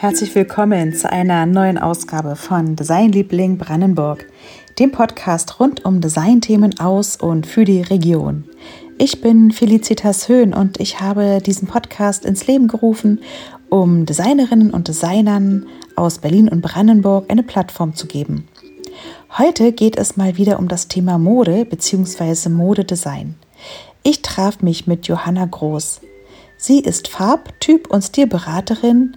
Herzlich willkommen zu einer neuen Ausgabe von Designliebling Brandenburg, dem Podcast rund um Designthemen aus und für die Region. Ich bin Felicitas Höhn und ich habe diesen Podcast ins Leben gerufen, um Designerinnen und Designern aus Berlin und Brandenburg eine Plattform zu geben. Heute geht es mal wieder um das Thema Mode bzw. Modedesign. Ich traf mich mit Johanna Groß. Sie ist Farb-, Typ- und Stilberaterin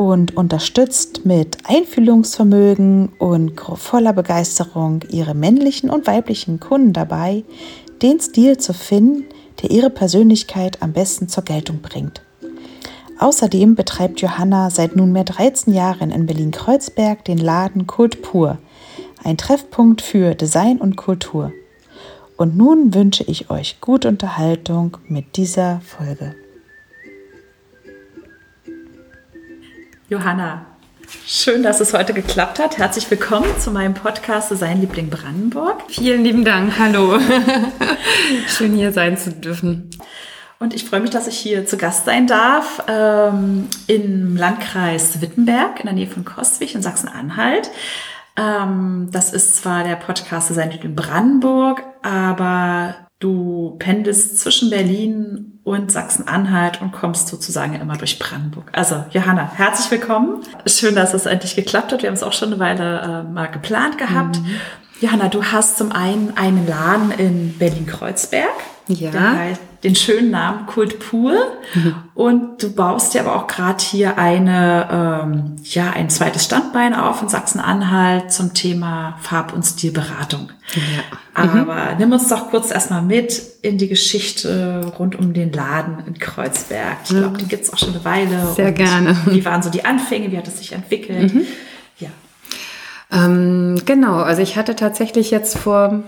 und unterstützt mit Einfühlungsvermögen und voller Begeisterung ihre männlichen und weiblichen Kunden dabei, den Stil zu finden, der ihre Persönlichkeit am besten zur Geltung bringt. Außerdem betreibt Johanna seit nunmehr 13 Jahren in Berlin-Kreuzberg den Laden Kult Pur, ein Treffpunkt für Design und Kultur. Und nun wünsche ich euch gute Unterhaltung mit dieser Folge. Johanna, schön, dass es heute geklappt hat. Herzlich willkommen zu meinem Podcast Sein Liebling Brandenburg. Vielen lieben Dank, hallo. schön hier sein zu dürfen. Und ich freue mich, dass ich hier zu Gast sein darf ähm, im Landkreis Wittenberg in der Nähe von Kostwig in Sachsen-Anhalt. Ähm, das ist zwar der Podcast Sein Liebling Brandenburg, aber Du pendelst zwischen Berlin und Sachsen-Anhalt und kommst sozusagen immer durch Brandenburg. Also, Johanna, herzlich willkommen. Schön, dass es endlich geklappt hat. Wir haben es auch schon eine Weile äh, mal geplant gehabt. Mhm. Johanna, du hast zum einen einen Laden in Berlin-Kreuzberg. Ja. Der heißt den schönen Namen Kult Pur. Mhm. Und du baust ja aber auch gerade hier eine, ähm, ja, ein zweites Standbein auf in Sachsen-Anhalt zum Thema Farb- und Stilberatung. Ja. Mhm. Aber nimm uns doch kurz erstmal mit in die Geschichte rund um den Laden in Kreuzberg. Ich glaube, die gibt's auch schon eine Weile. Sehr gerne. Wie waren so die Anfänge? Wie hat es sich entwickelt? Mhm. Ja. Ähm, genau, also ich hatte tatsächlich jetzt vor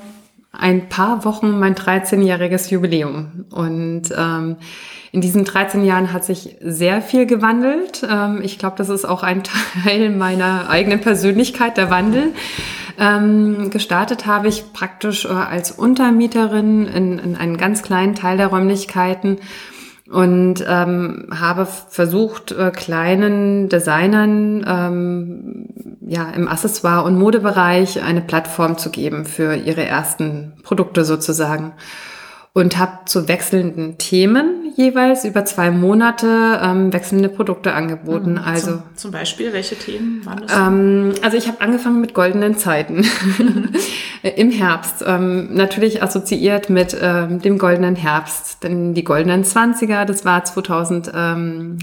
ein paar Wochen mein 13-jähriges Jubiläum. Und ähm, in diesen 13 Jahren hat sich sehr viel gewandelt. Ähm, ich glaube, das ist auch ein Teil meiner eigenen Persönlichkeit, der Wandel. Ähm, gestartet habe ich praktisch äh, als Untermieterin in, in einen ganz kleinen Teil der Räumlichkeiten und ähm, habe versucht, äh, kleinen Designern ähm, ja im Accessoire- und Modebereich eine Plattform zu geben für ihre ersten Produkte sozusagen und habe zu wechselnden Themen jeweils über zwei Monate ähm, wechselnde Produkte angeboten. Mhm, also zum, zum, Beispiel, welche Themen waren das? Ähm, also ich habe angefangen mit goldenen Zeiten im Herbst, ähm, natürlich assoziiert mit ähm, dem goldenen Herbst, denn die goldenen Zwanziger, das war 2008,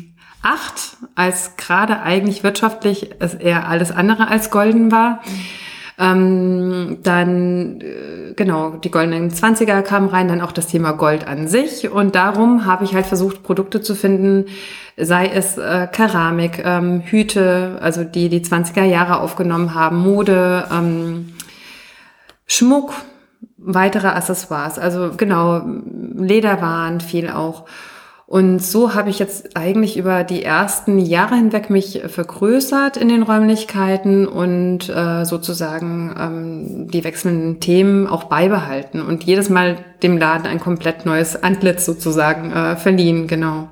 als gerade eigentlich wirtschaftlich es eher alles andere als golden war. Mhm ähm, dann, äh, genau, die goldenen Zwanziger kamen rein, dann auch das Thema Gold an sich. Und darum habe ich halt versucht, Produkte zu finden, sei es äh, Keramik, ähm, Hüte, also die die 20er Jahre aufgenommen haben, Mode, ähm, Schmuck, weitere Accessoires. Also genau, Lederwaren viel auch. Und so habe ich jetzt eigentlich über die ersten Jahre hinweg mich vergrößert in den Räumlichkeiten und äh, sozusagen ähm, die wechselnden Themen auch beibehalten und jedes Mal dem Laden ein komplett neues Antlitz sozusagen äh, verliehen, genau.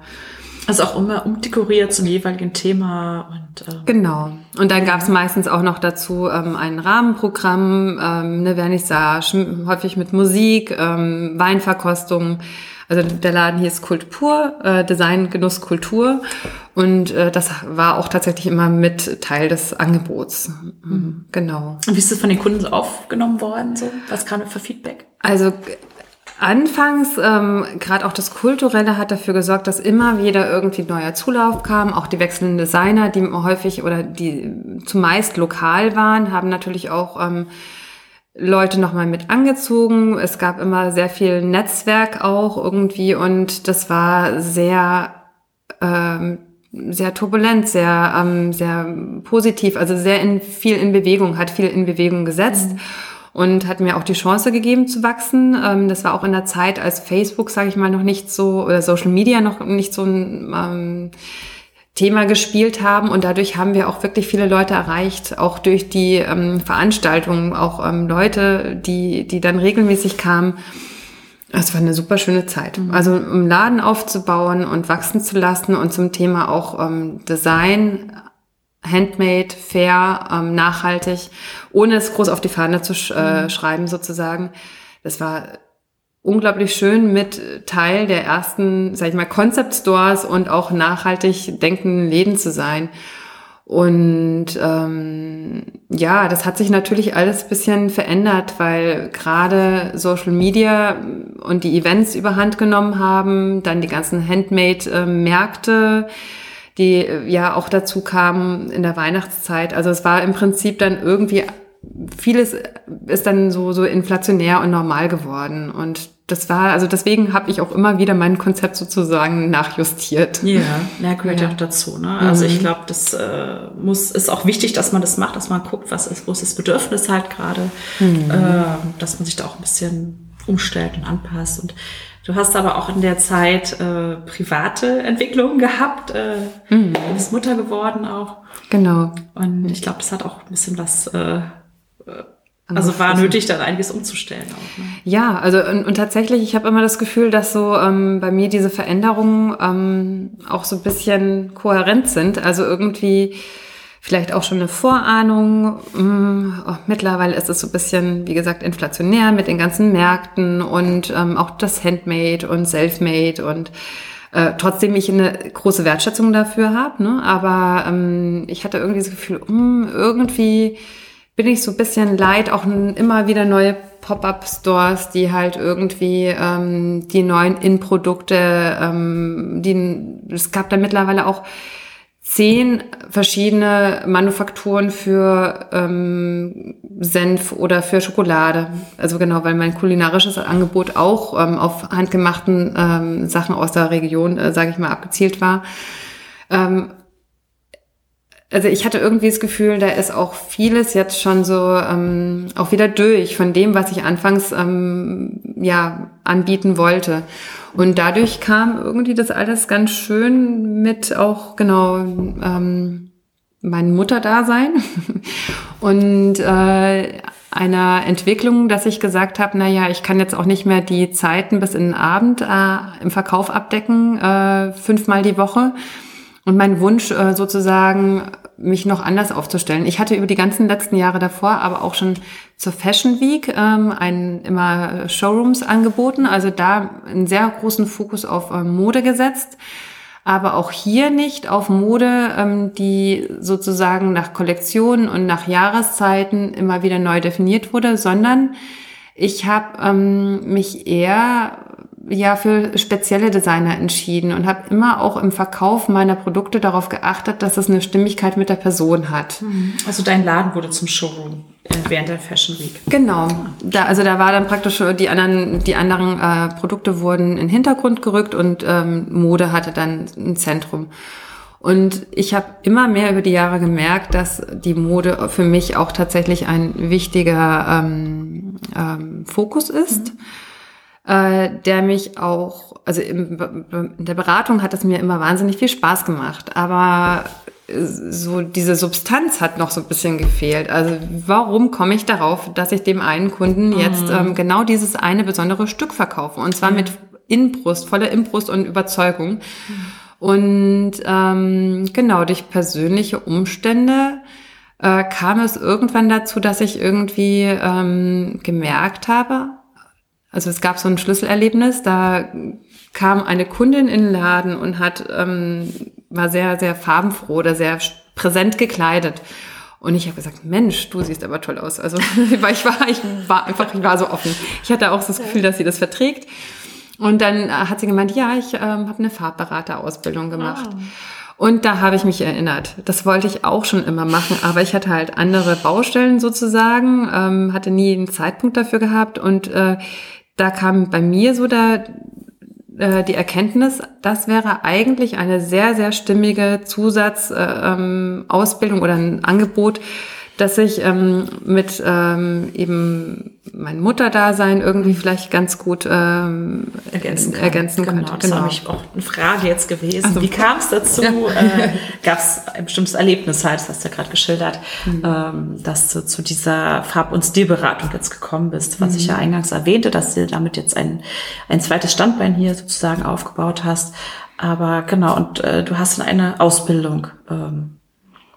Also auch immer umdekoriert zum jeweiligen Thema und äh, genau. Und dann gab es meistens auch noch dazu ähm, ein Rahmenprogramm, ähm, eine Vernissage, häufig mit Musik, ähm, Weinverkostung. Also der Laden hier ist Kultur, äh, Design, Genuss, Kultur. Und äh, das war auch tatsächlich immer mit Teil des Angebots. Mhm. Genau. Und wie ist das von den Kunden so aufgenommen worden? So? Was kam für Feedback? Also Anfangs, ähm, gerade auch das Kulturelle hat dafür gesorgt, dass immer wieder irgendwie neuer Zulauf kam. Auch die wechselnden Designer, die häufig oder die zumeist lokal waren, haben natürlich auch ähm, Leute nochmal mit angezogen. Es gab immer sehr viel Netzwerk auch irgendwie und das war sehr, ähm, sehr turbulent, sehr, ähm, sehr positiv, also sehr in, viel in Bewegung, hat viel in Bewegung gesetzt. Mhm. Und hat mir auch die Chance gegeben zu wachsen. Ähm, das war auch in der Zeit, als Facebook, sage ich mal, noch nicht so, oder Social Media noch nicht so ein ähm, Thema gespielt haben und dadurch haben wir auch wirklich viele Leute erreicht, auch durch die ähm, Veranstaltungen, auch ähm, Leute, die, die dann regelmäßig kamen. Es war eine super schöne Zeit. Mhm. Also um Laden aufzubauen und wachsen zu lassen und zum Thema auch ähm, Design handmade, fair, ähm, nachhaltig, ohne es groß auf die Fahne zu sch äh, mhm. schreiben sozusagen. Das war unglaublich schön mit Teil der ersten, sag ich mal, Concept Stores und auch nachhaltig denkenden Läden zu sein. Und ähm, ja, das hat sich natürlich alles bisschen verändert, weil gerade Social Media und die Events überhand genommen haben, dann die ganzen Handmade-Märkte, die äh, ja auch dazu kamen in der Weihnachtszeit. Also es war im Prinzip dann irgendwie vieles ist dann so so inflationär und normal geworden und das war, also deswegen habe ich auch immer wieder mein Konzept sozusagen nachjustiert. Ja, ja gehört ja, auch dazu. Ne? Also mhm. ich glaube, das äh, muss ist auch wichtig, dass man das macht, dass man guckt, was ist, wo ist das Bedürfnis halt gerade, mhm. äh, dass man sich da auch ein bisschen umstellt und anpasst. Und du hast aber auch in der Zeit äh, private Entwicklungen gehabt. Äh, mhm. Du bist Mutter geworden auch. Genau. Und ich glaube, das hat auch ein bisschen was äh, also war nötig, dann einiges umzustellen auch. Ne? Ja, also und, und tatsächlich, ich habe immer das Gefühl, dass so ähm, bei mir diese Veränderungen ähm, auch so ein bisschen kohärent sind. Also irgendwie vielleicht auch schon eine Vorahnung. Ähm, oh, mittlerweile ist es so ein bisschen, wie gesagt, inflationär mit den ganzen Märkten und ähm, auch das Handmade und Selfmade und äh, trotzdem ich eine große Wertschätzung dafür habe. Ne? Aber ähm, ich hatte irgendwie das Gefühl, mh, hm, irgendwie bin ich so ein bisschen leid, auch immer wieder neue Pop-up-Stores, die halt irgendwie ähm, die neuen In-Produkte, ähm, die, es gab da mittlerweile auch zehn verschiedene Manufakturen für ähm, Senf oder für Schokolade. Also genau, weil mein kulinarisches Angebot auch ähm, auf handgemachten ähm, Sachen aus der Region, äh, sage ich mal, abgezielt war. Ähm, also ich hatte irgendwie das Gefühl, da ist auch vieles jetzt schon so ähm, auch wieder durch von dem, was ich anfangs ähm, ja anbieten wollte. Und dadurch kam irgendwie das alles ganz schön mit auch genau ähm, mein Mutterdasein und äh, einer Entwicklung, dass ich gesagt habe, na ja, ich kann jetzt auch nicht mehr die Zeiten bis in den Abend äh, im Verkauf abdecken, äh, fünfmal die Woche und mein Wunsch äh, sozusagen, mich noch anders aufzustellen. Ich hatte über die ganzen letzten Jahre davor aber auch schon zur Fashion Week ähm, einen, immer Showrooms angeboten, also da einen sehr großen Fokus auf ähm, Mode gesetzt, aber auch hier nicht auf Mode, ähm, die sozusagen nach Kollektionen und nach Jahreszeiten immer wieder neu definiert wurde, sondern ich habe ähm, mich eher ja für spezielle Designer entschieden und habe immer auch im Verkauf meiner Produkte darauf geachtet, dass es eine Stimmigkeit mit der Person hat. Mhm. Also dein Laden wurde zum Showroom äh, während der Fashion Week. Genau. Da, also da war dann praktisch die anderen, die anderen äh, Produkte wurden in den Hintergrund gerückt und ähm, Mode hatte dann ein Zentrum. Und ich habe immer mehr über die Jahre gemerkt, dass die Mode für mich auch tatsächlich ein wichtiger ähm, ähm, Fokus ist. Mhm äh, der mich auch, also im, in der Beratung hat es mir immer wahnsinnig viel Spaß gemacht, aber so diese Substanz hat noch so ein bisschen gefehlt. Also warum komme ich darauf, dass ich dem einen Kunden jetzt mhm. ähm, genau dieses eine besondere Stück verkaufe und zwar mit Inbrust, voller Inbrust und Überzeugung. Mhm. Und ähm, genau durch persönliche Umstände äh, kam es irgendwann dazu, dass ich irgendwie ähm, gemerkt habe, also es gab so ein Schlüsselerlebnis, da kam eine Kundin in den Laden und hat, ähm, war sehr, sehr farbenfroh oder sehr präsent gekleidet. Und ich habe gesagt, Mensch, du siehst aber toll aus. Also ich war, ich war einfach, ich war so offen. Ich hatte auch das Gefühl, dass sie das verträgt. Und dann äh, hat sie gemeint, ja, ich ähm, habe eine Farbberaterausbildung gemacht. Oh. Und da habe ich mich erinnert. Das wollte ich auch schon immer machen, aber ich hatte halt andere Baustellen sozusagen, ähm, hatte nie einen Zeitpunkt dafür gehabt und äh, da kam bei mir so da äh, die Erkenntnis, das wäre eigentlich eine sehr, sehr stimmige Zusatzausbildung äh, ähm, oder ein Angebot, dass ich ähm, mit ähm, eben mein Mutterdasein irgendwie vielleicht ganz gut ähm, ergänzen, kann. ergänzen genau, könnte. Das genau. habe ich auch eine Frage jetzt gewesen. Also, Wie kam es dazu? Ja. Äh, Gab es ein bestimmtes Erlebnis halt, das hast du ja gerade geschildert, mhm. ähm, dass du zu dieser Farb- und Stilberatung jetzt gekommen bist, was mhm. ich ja eingangs erwähnte, dass du damit jetzt ein, ein zweites Standbein hier sozusagen aufgebaut hast. Aber genau, und äh, du hast dann eine Ausbildung ähm,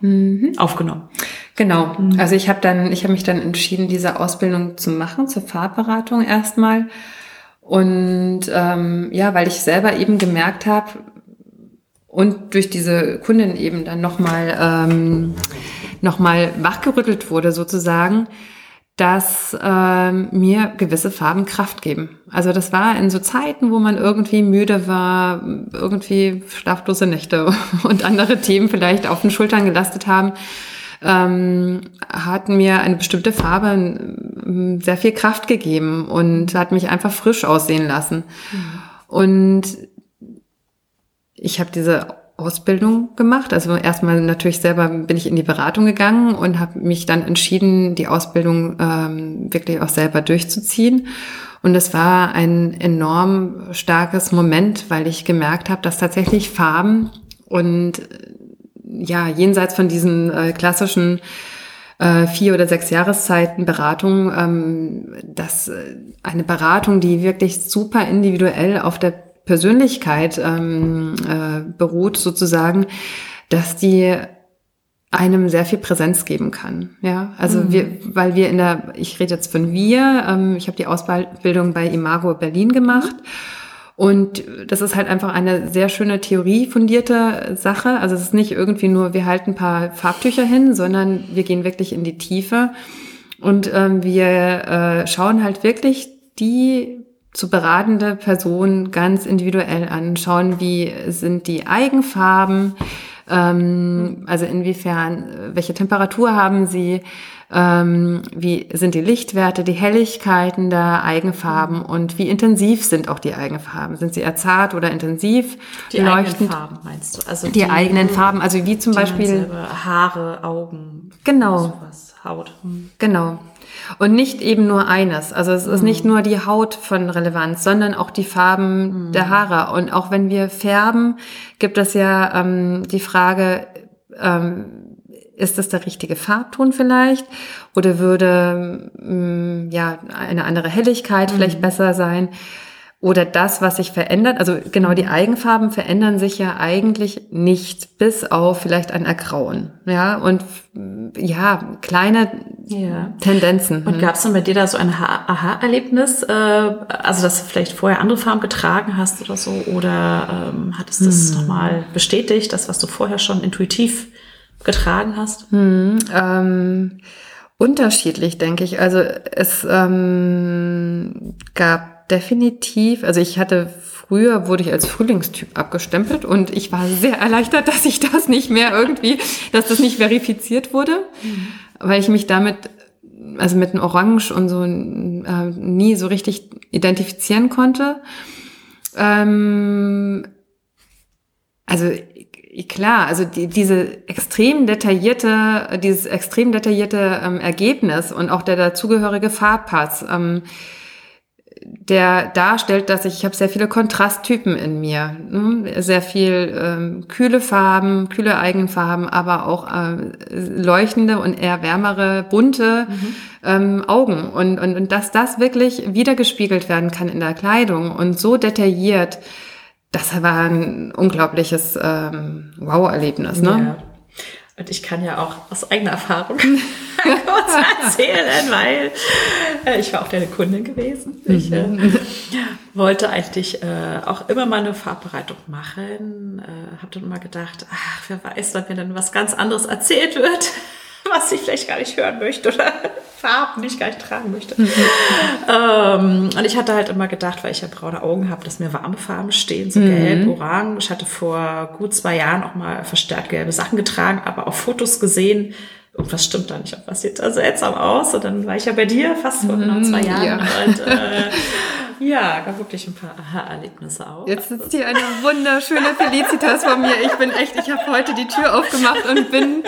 mhm. aufgenommen. Genau. Mhm. Also ich habe dann, ich habe mich dann entschieden, diese Ausbildung zu machen zur Farbberatung erstmal. Und ähm, ja, weil ich selber eben gemerkt habe und durch diese Kundin eben dann nochmal ähm, noch mal wachgerüttelt wurde sozusagen, dass ähm, mir gewisse Farben Kraft geben. Also das war in so Zeiten, wo man irgendwie müde war, irgendwie schlaflose Nächte und andere Themen vielleicht auf den Schultern gelastet haben, ähm, hat mir eine bestimmte Farbe ähm, sehr viel Kraft gegeben und hat mich einfach frisch aussehen lassen. Mhm. Und ich habe diese Ausbildung gemacht. Also erstmal natürlich selber bin ich in die Beratung gegangen und habe mich dann entschieden, die Ausbildung ähm, wirklich auch selber durchzuziehen. Und es war ein enorm starkes Moment, weil ich gemerkt habe, dass tatsächlich Farben und ja, jenseits von diesen äh, klassischen äh, vier oder sechs Jahreszeiten Beratung, ähm, dass äh, eine Beratung, die wirklich super individuell auf der Persönlichkeit ähm, äh, beruht, sozusagen, dass die einem sehr viel Präsenz geben kann. Ja, also mhm. wir, weil wir in der, ich rede jetzt von wir, ähm, ich habe die Ausbildung bei Imago Berlin gemacht. Und das ist halt einfach eine sehr schöne theoriefundierte Sache. Also es ist nicht irgendwie nur, wir halten ein paar Farbtücher hin, sondern wir gehen wirklich in die Tiefe. Und ähm, wir äh, schauen halt wirklich die zu beratende Person ganz individuell anschauen, wie sind die Eigenfarben, ähm, also inwiefern, welche Temperatur haben sie, ähm, wie sind die Lichtwerte, die Helligkeiten der Eigenfarben und wie intensiv sind auch die Eigenfarben. Sind sie eher zart oder intensiv? Die leuchtend? eigenen Farben meinst du? Also die, die eigenen Farben, also wie zum Beispiel Haare, Augen, genau, sowas, Haut. Genau. Und nicht eben nur eines. Also es ist nicht mhm. nur die Haut von Relevanz, sondern auch die Farben mhm. der Haare. Und auch wenn wir färben, gibt es ja ähm, die Frage, ähm, ist das der richtige Farbton vielleicht? Oder würde ähm, ja eine andere Helligkeit mhm. vielleicht besser sein? Oder das, was sich verändert. Also genau, die Eigenfarben verändern sich ja eigentlich nicht, bis auf vielleicht ein Ergrauen. Ja, und ja, kleine ja. Tendenzen. Und gab es dann bei dir da so ein Aha-Erlebnis? Äh, also, dass du vielleicht vorher andere Farben getragen hast oder so? Oder ähm, hat es das hm. nochmal bestätigt, das, was du vorher schon intuitiv getragen hast? Hm, ähm, unterschiedlich, denke ich. Also es ähm, gab definitiv, also ich hatte früher wurde ich als Frühlingstyp abgestempelt und ich war sehr erleichtert, dass ich das nicht mehr irgendwie, dass das nicht verifiziert wurde, mhm. weil ich mich damit, also mit einem Orange und so äh, nie so richtig identifizieren konnte. Ähm, also klar, also die, diese extrem detaillierte, dieses extrem detaillierte ähm, Ergebnis und auch der dazugehörige Farbpass. Ähm, der darstellt, dass ich, ich habe sehr viele Kontrasttypen in mir, ne? sehr viel ähm, kühle Farben, kühle Eigenfarben, aber auch äh, leuchtende und eher wärmere, bunte mhm. ähm, Augen und, und, und dass das wirklich wiedergespiegelt werden kann in der Kleidung und so detailliert, das war ein unglaubliches ähm, Wow-Erlebnis. Ne? Ja. Und ich kann ja auch aus eigener Erfahrung kurz erzählen, weil äh, ich war auch deine Kundin gewesen. Ich äh, mhm. wollte eigentlich äh, auch immer mal eine Farbbereitung machen. Äh, habe dann immer gedacht, ach, wer weiß, wenn mir dann was ganz anderes erzählt wird, was ich vielleicht gar nicht hören möchte oder Farben, die ich gar nicht tragen möchte. Mhm. ähm, und ich hatte halt immer gedacht, weil ich ja braune Augen habe, dass mir warme Farben stehen, so mhm. gelb, orange. Ich hatte vor gut zwei Jahren auch mal verstärkt gelbe Sachen getragen, aber auf Fotos gesehen, irgendwas stimmt da nicht, was sieht da seltsam aus. Und dann war ich ja bei dir fast vor genau zwei Jahren. Ja. Und äh, ja, gab wirklich ein paar Aha-Erlebnisse auch. Jetzt sitzt hier eine wunderschöne Felicitas von mir. Ich bin echt, ich habe heute die Tür aufgemacht und bin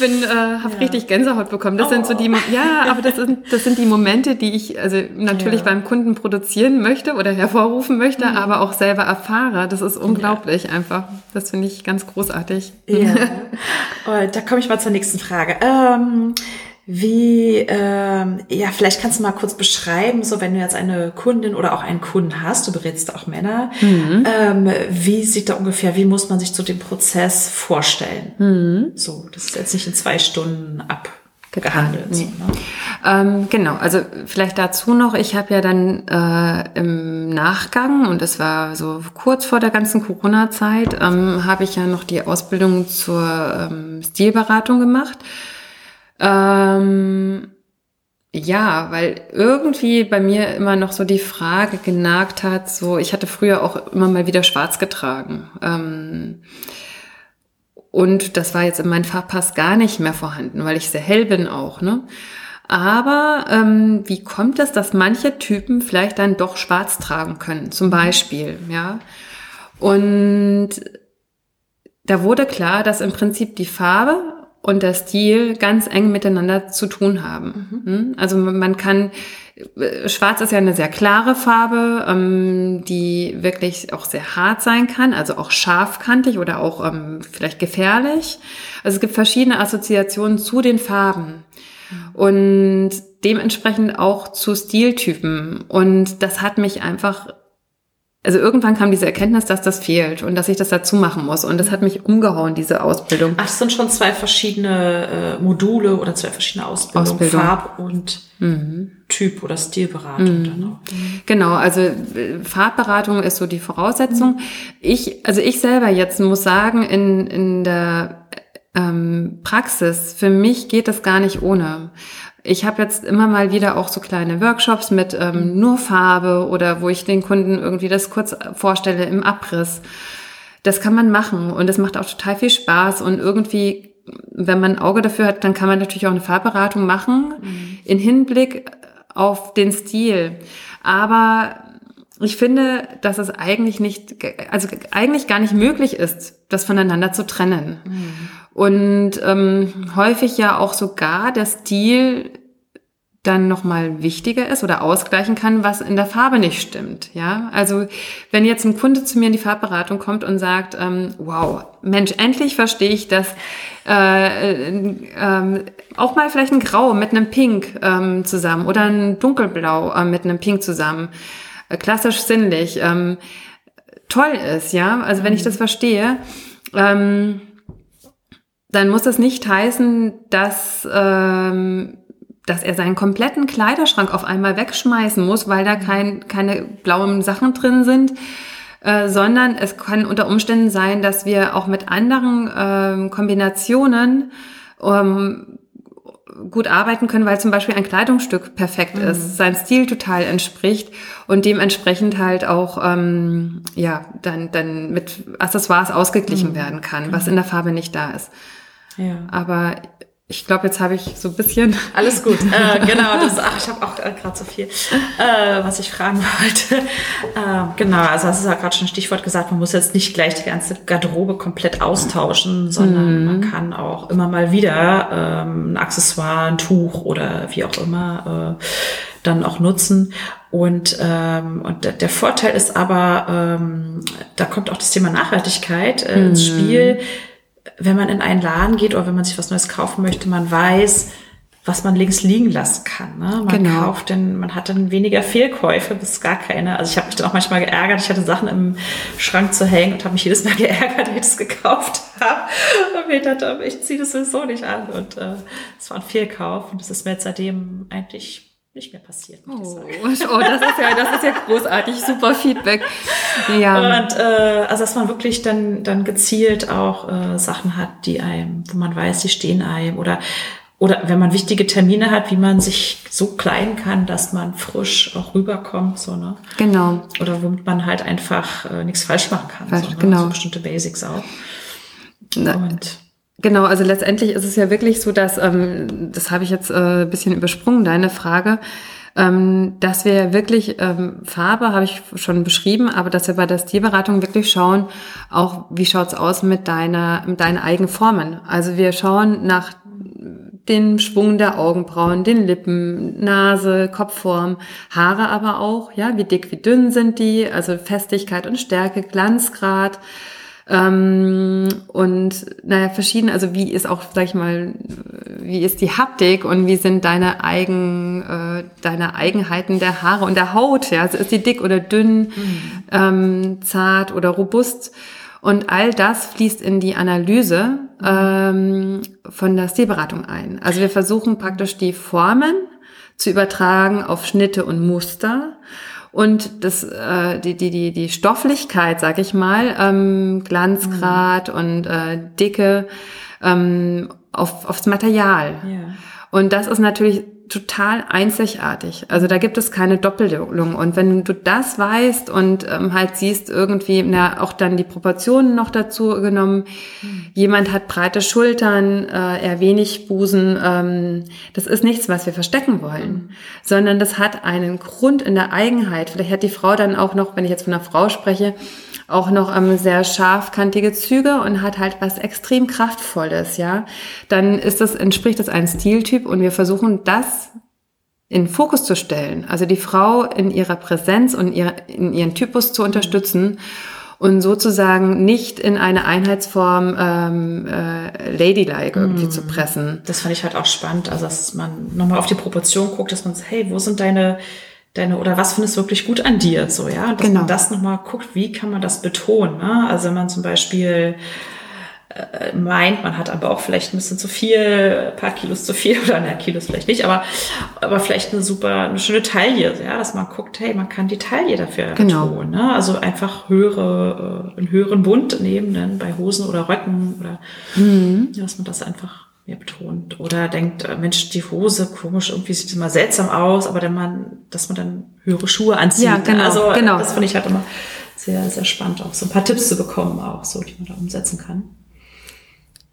bin, äh, habe ja. richtig Gänsehaut bekommen. Das oh. sind so die, oh. ja, aber das sind, das sind die Momente, die ich also natürlich ja. beim Kunden produzieren möchte oder hervorrufen möchte, mhm. aber auch selber erfahre. Das ist unglaublich ja. einfach. Das finde ich ganz großartig. Ja. Und da komme ich mal zur nächsten Frage. Ähm, Wie, ähm, ja, vielleicht kannst du mal kurz beschreiben, so wenn du jetzt eine Kundin oder auch einen Kunden hast, du berätst auch Männer, mhm. ähm, wie sieht da ungefähr, wie muss man sich zu dem Prozess vorstellen? Mhm. So, das ist jetzt nicht in zwei Stunden ab gehandelt. Nee. So, ne? ähm, genau, also vielleicht dazu noch, ich habe ja dann äh, im Nachgang, und das war so kurz vor der ganzen Corona-Zeit, ähm, habe ich ja noch die Ausbildung zur ähm, Stilberatung gemacht. Ähm, ja, weil irgendwie bei mir immer noch so die Frage genagt hat, so ich hatte früher auch immer mal wieder schwarz getragen. Ähm, und das war jetzt in meinem Farbpass gar nicht mehr vorhanden, weil ich sehr hell bin auch, ne? Aber ähm, wie kommt es, dass manche Typen vielleicht dann doch schwarz tragen können, zum Beispiel, ja? Und da wurde klar, dass im Prinzip die Farbe und der Stil ganz eng miteinander zu tun haben. Mhm. Hm? Also man kann, äh, Schwarz ist ja eine sehr klare Farbe, ähm, die wirklich auch sehr hart sein kann, also auch scharfkantig oder auch ähm, vielleicht gefährlich. Also es gibt verschiedene Assoziationen zu den Farben mhm. und dementsprechend auch zu Stiltypen. Und das hat mich einfach also irgendwann kam diese Erkenntnis, dass das fehlt und dass ich das dazu machen muss. Und das hat mich umgehauen, diese Ausbildung. Ach, es sind schon zwei verschiedene äh, Module oder zwei verschiedene Ausbildungen. Ausbildung. Farb und mhm. Typ oder Stilberatung. Mhm. Dann auch. Genau, also äh, Farbberatung ist so die Voraussetzung. Mhm. Ich, also ich selber jetzt muss sagen, in, in der ähm, Praxis, für mich geht das gar nicht ohne. Ich habe jetzt immer mal wieder auch so kleine Workshops mit ähm, nur Farbe oder wo ich den Kunden irgendwie das kurz vorstelle im Abriss. Das kann man machen und es macht auch total viel Spaß und irgendwie, wenn man ein Auge dafür hat, dann kann man natürlich auch eine Farbberatung machen mhm. in Hinblick auf den Stil. Aber ich finde, dass es eigentlich nicht, also eigentlich gar nicht möglich ist, das voneinander zu trennen. Mhm. Und ähm, häufig ja auch sogar der Stil dann nochmal wichtiger ist oder ausgleichen kann, was in der Farbe nicht stimmt. Ja, also wenn jetzt ein Kunde zu mir in die Farbberatung kommt und sagt, ähm, wow, Mensch, endlich verstehe ich das, äh, äh, auch mal vielleicht ein Grau mit einem Pink ähm, zusammen oder ein Dunkelblau äh, mit einem Pink zusammen, äh, klassisch sinnlich, ähm, toll ist, ja. Also wenn ich das verstehe, ähm, dann muss das nicht heißen, dass ähm, dass er seinen kompletten Kleiderschrank auf einmal wegschmeißen muss, weil da kein, keine blauen Sachen drin sind, äh, sondern es kann unter Umständen sein, dass wir auch mit anderen ähm, Kombinationen ähm, gut arbeiten können, weil zum Beispiel ein Kleidungsstück perfekt mhm. ist, sein Stil total entspricht und dementsprechend halt auch ähm, ja dann dann mit Accessoires ausgeglichen mhm. werden kann, was in der Farbe nicht da ist. Ja. Aber ich glaube, jetzt habe ich so ein bisschen. Alles gut. äh, genau, das, ach, ich habe auch äh, gerade so viel, äh, was ich fragen wollte. Äh, genau, also das ist ja gerade schon ein Stichwort gesagt, man muss jetzt nicht gleich die ganze Garderobe komplett austauschen, sondern mhm. man kann auch immer mal wieder ähm, ein Accessoire, ein Tuch oder wie auch immer äh, dann auch nutzen. Und, ähm, und der Vorteil ist aber, ähm, da kommt auch das Thema Nachhaltigkeit äh, ins mhm. Spiel wenn man in einen Laden geht oder wenn man sich was Neues kaufen möchte, man weiß, was man links liegen lassen kann. Ne? Man genau. kauft denn, man hat dann weniger Fehlkäufe bis gar keine. Also ich habe mich dann auch manchmal geärgert. Ich hatte Sachen im Schrank zu hängen und habe mich jedes Mal geärgert, dass ich es gekauft habe. Und mir dachte, ich ziehe das sowieso nicht an. Und äh, es war ein Fehlkauf und das ist mir jetzt seitdem eigentlich nicht mehr passiert. Oh, oh, das ist ja, das ist ja großartig, super Feedback. Ja. Und äh, also dass man wirklich dann dann gezielt auch äh, Sachen hat, die einem, wo man weiß, die stehen einem oder oder wenn man wichtige Termine hat, wie man sich so kleiden kann, dass man frisch auch rüberkommt, so ne. Genau. Oder womit man halt einfach äh, nichts falsch machen kann. Falsch, so, ne? Genau. So bestimmte Basics auch. Na, und Genau, also letztendlich ist es ja wirklich so, dass, ähm, das habe ich jetzt äh, bisschen übersprungen, deine Frage, ähm, dass wir wirklich, ähm, Farbe habe ich schon beschrieben, aber dass wir bei der Stilberatung wirklich schauen, auch wie schaut's aus mit deiner, mit deinen eigenen Formen. Also wir schauen nach den Schwung der Augenbrauen, den Lippen, Nase, Kopfform, Haare aber auch, ja, wie dick, wie dünn sind die, also Festigkeit und Stärke, Glanzgrad, Ähm, und naja, verschieden, also wie ist auch, sag ich mal, wie ist die Haptik und wie sind deine Eigen, äh, deine Eigenheiten der Haare und der Haut, ja, also ist die dick oder dünn, mhm. ähm, zart oder robust. Und all das fließt in die Analyse ähm, von der Stilberatung ein. Also wir versuchen praktisch die Formen zu übertragen auf Schnitte und Muster und das, äh, die, die, die, die Stofflichkeit, sag ich mal, ähm, Glanzgrad mhm. und äh, Dicke ähm, auf, aufs Material. Ja. Und das ist natürlich total einzigartig. Also da gibt es keine Doppelung. Und wenn du das weißt und ähm, halt siehst irgendwie, na, auch dann die Proportionen noch dazu genommen, jemand hat breite Schultern, äh, eher wenig Busen, ähm, das ist nichts, was wir verstecken wollen, sondern das hat einen Grund in der Eigenheit. Vielleicht hat die Frau dann auch noch, wenn ich jetzt von einer Frau spreche, auch noch ähm, sehr scharfkantige Züge und hat halt was extrem kraftvolles, ja, dann ist das, entspricht das ein Stiltyp und wir versuchen das in Fokus zu stellen, also die Frau in ihrer Präsenz und ihre, in ihren Typus zu unterstützen und sozusagen nicht in eine Einheitsform ähm, äh, ladylike irgendwie mm. zu pressen. Das fand ich halt auch spannend, also dass man nochmal auf die Proportion guckt, dass man sagt, hey, wo sind deine deine oder was findest du wirklich gut an dir so ja dass genau. man das nochmal guckt wie kann man das betonen ne? also wenn man zum Beispiel äh, meint man hat aber auch vielleicht ein bisschen zu viel ein paar Kilos zu viel oder ne Kilos vielleicht nicht aber aber vielleicht eine super eine schöne Taille ja dass man guckt hey man kann die Taille dafür genau. betonen ne? also einfach höhere äh, einen höheren Bund nehmen dann bei Hosen oder Röcken oder mhm. dass man das einfach mehr betont. Oder denkt, äh, Mensch, die Hose, komisch, irgendwie sieht es mal seltsam aus, aber dann man, dass man dann höhere Schuhe anzieht. Ja, genau. Also genau. das finde ich halt immer sehr, sehr spannend, auch so ein paar Tipps zu bekommen, auch so, die man da umsetzen kann.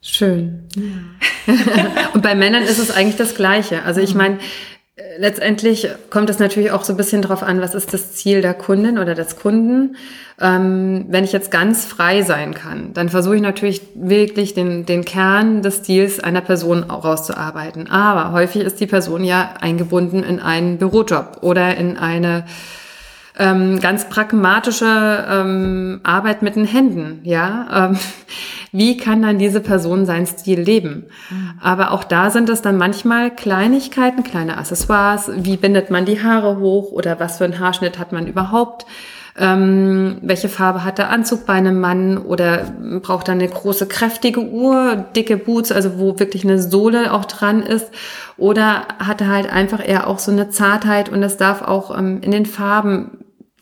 Schön. Ja. Und bei Männern ist es eigentlich das Gleiche. Also ich mhm. meine, Letztendlich kommt es natürlich auch so ein bisschen drauf an, was ist das Ziel der Kundin oder des Kunden. Ähm, wenn ich jetzt ganz frei sein kann, dann versuche ich natürlich wirklich den, den Kern des Stils einer Person auch rauszuarbeiten. Aber häufig ist die Person ja eingebunden in einen Bürojob oder in eine ähm, ganz pragmatische ähm, Arbeit mit den Händen, ja. Ähm, wie kann dann diese Person seinen Stil leben? Mhm. Aber auch da sind es dann manchmal Kleinigkeiten, kleine Accessoires. Wie bindet man die Haare hoch oder was für einen Haarschnitt hat man überhaupt? Ähm, welche Farbe hat der Anzug bei einem Mann oder braucht er eine große, kräftige Uhr, dicke Boots, also wo wirklich eine Sohle auch dran ist? Oder hat er halt einfach eher auch so eine Zartheit und das darf auch ähm, in den Farben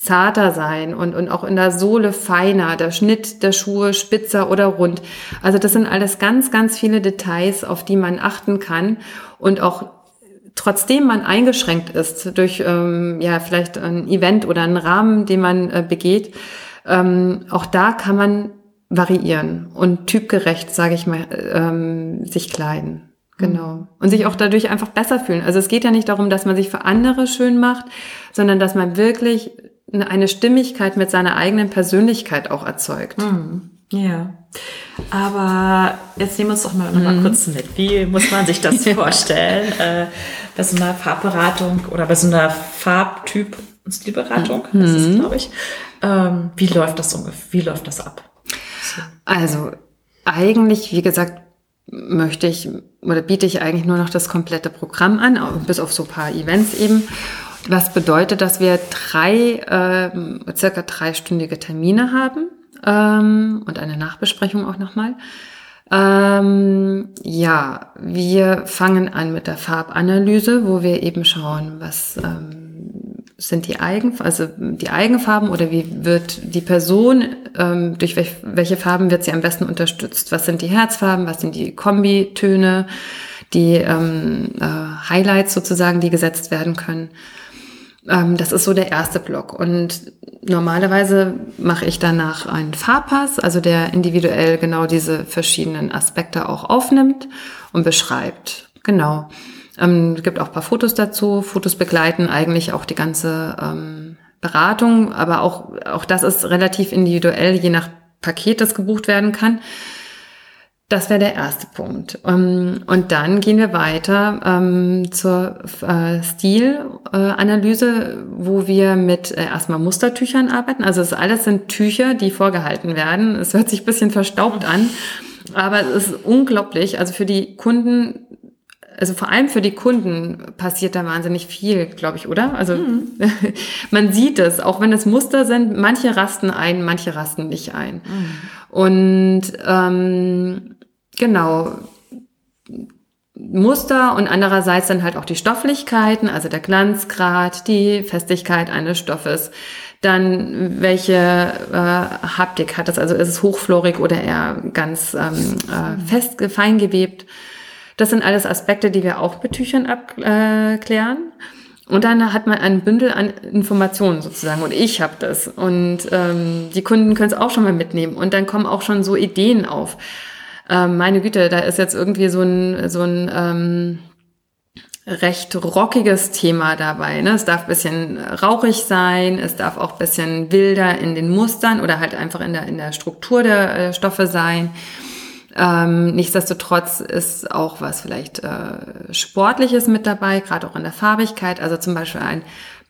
zarter sein und, und auch in der Sohle feiner, der Schnitt der Schuhe spitzer oder rund. Also das sind alles ganz, ganz viele Details, auf die man achten kann und auch trotzdem man eingeschränkt ist durch ähm, ja vielleicht ein Event oder einen Rahmen, den man äh, begeht, ähm, auch da kann man variieren und typgerecht, sage ich mal, ähm, sich kleiden. Genau. Mhm. Und sich auch dadurch einfach besser fühlen. Also es geht ja nicht darum, dass man sich für andere schön macht, sondern dass man wirklich eine Stimmigkeit mit seiner eigenen Persönlichkeit auch erzeugt. Mhm. Ja. Aber jetzt nehmen wir uns doch mal, noch mal mhm. kurz mit. Wie muss man sich das vorstellen? äh, bei so einer Farbberatung oder bei so einer Farbtyp- und Stilberatung, mhm. das ist, glaube ich. Ähm, wie läuft das ungefähr? Wie läuft das ab? So. Also, eigentlich, wie gesagt, möchte ich oder biete ich eigentlich nur noch das komplette Programm an, bis auf so ein paar Events eben. Was bedeutet, dass wir drei, äh, circa dreistündige Termine haben ähm, und eine Nachbesprechung auch nochmal. Ähm, ja, wir fangen an mit der Farbanalyse, wo wir eben schauen, was ähm, sind die Eigen, also die Eigenfarben oder wie wird die Person ähm, durch welch, welche Farben wird sie am besten unterstützt? Was sind die Herzfarben? Was sind die Kombitöne? Die ähm, äh, Highlights sozusagen, die gesetzt werden können. Ähm, das ist so der erste Block. Und normalerweise mache ich danach einen Farbpass, also der individuell genau diese verschiedenen Aspekte auch aufnimmt und beschreibt. Genau. Ähm, gibt auch paar Fotos dazu. Fotos begleiten eigentlich auch die ganze ähm, Beratung, aber auch, auch das ist relativ individuell, je nach Paket, das gebucht werden kann. Das wäre der erste Punkt. Ähm, und dann gehen wir weiter ähm, zur äh, Stilanalyse, wo wir mit äh, erstmal Mustertüchern arbeiten. Also es alles sind Tücher, die vorgehalten werden. Es hört sich ein bisschen verstaubt an, aber es ist unglaublich. Also für die Kunden also vor allem für die Kunden passiert da wahnsinnig viel, glaube ich, oder? Also mhm. man sieht es, auch wenn es Muster sind, manche rasten ein, manche rasten nicht ein. Mhm. Und ähm, Genau. Muster und andererseits dann halt auch die Stofflichkeiten, also der Glanzgrad, die Festigkeit eines Stoffes, dann welche äh, Haptik hat es, also ist es hochflorig oder eher ganz ähm, äh, fest, fein gewebt. Das sind alles Aspekte, die wir auch mit Tüchern abklären. Äh, und dann hat man ein Bündel an Informationen sozusagen und ich habe das und ähm, die Kunden können es auch schon mal mitnehmen und dann kommen auch schon so Ideen auf ähm, meine Güte, da ist jetzt irgendwie so ein, so ein ähm, recht rockiges Thema dabei. Ne? Es darf ein bisschen rauchig sein, es darf auch ein bisschen wilder in den Mustern oder halt einfach in der, in der Struktur der äh, Stoffe sein. Ähm, nichtsdestotrotz ist auch was vielleicht äh, Sportliches mit dabei, gerade auch in der Farbigkeit. Also zum Beispiel ein